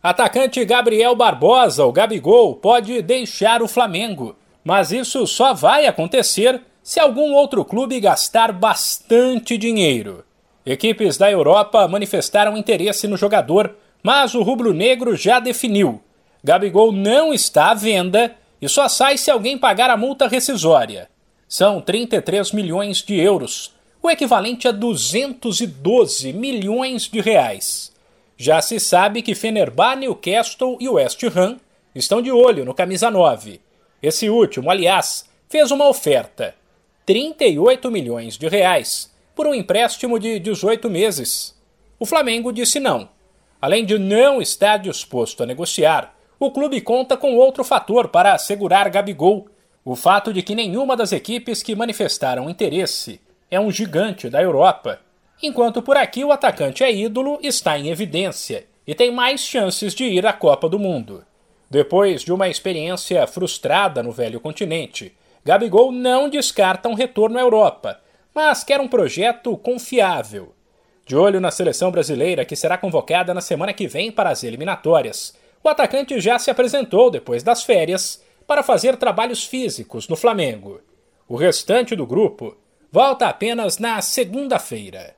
Atacante Gabriel Barbosa, o Gabigol, pode deixar o Flamengo, mas isso só vai acontecer se algum outro clube gastar bastante dinheiro. Equipes da Europa manifestaram interesse no jogador, mas o rubro-negro já definiu. Gabigol não está à venda e só sai se alguém pagar a multa rescisória. São 33 milhões de euros, o equivalente a 212 milhões de reais. Já se sabe que Fenerbahçe, Newcastle e West Ham estão de olho no camisa 9. Esse último, aliás, fez uma oferta: 38 milhões de reais por um empréstimo de 18 meses. O Flamengo disse não. Além de não estar disposto a negociar, o clube conta com outro fator para assegurar Gabigol: o fato de que nenhuma das equipes que manifestaram interesse é um gigante da Europa enquanto por aqui o atacante é ídolo está em evidência e tem mais chances de ir à Copa do Mundo. Depois de uma experiência frustrada no velho continente, Gabigol não descarta um retorno à Europa, mas quer um projeto confiável. De olho na seleção brasileira que será convocada na semana que vem para as eliminatórias, o atacante já se apresentou depois das férias para fazer trabalhos físicos no Flamengo. O restante do grupo volta apenas na segunda-feira.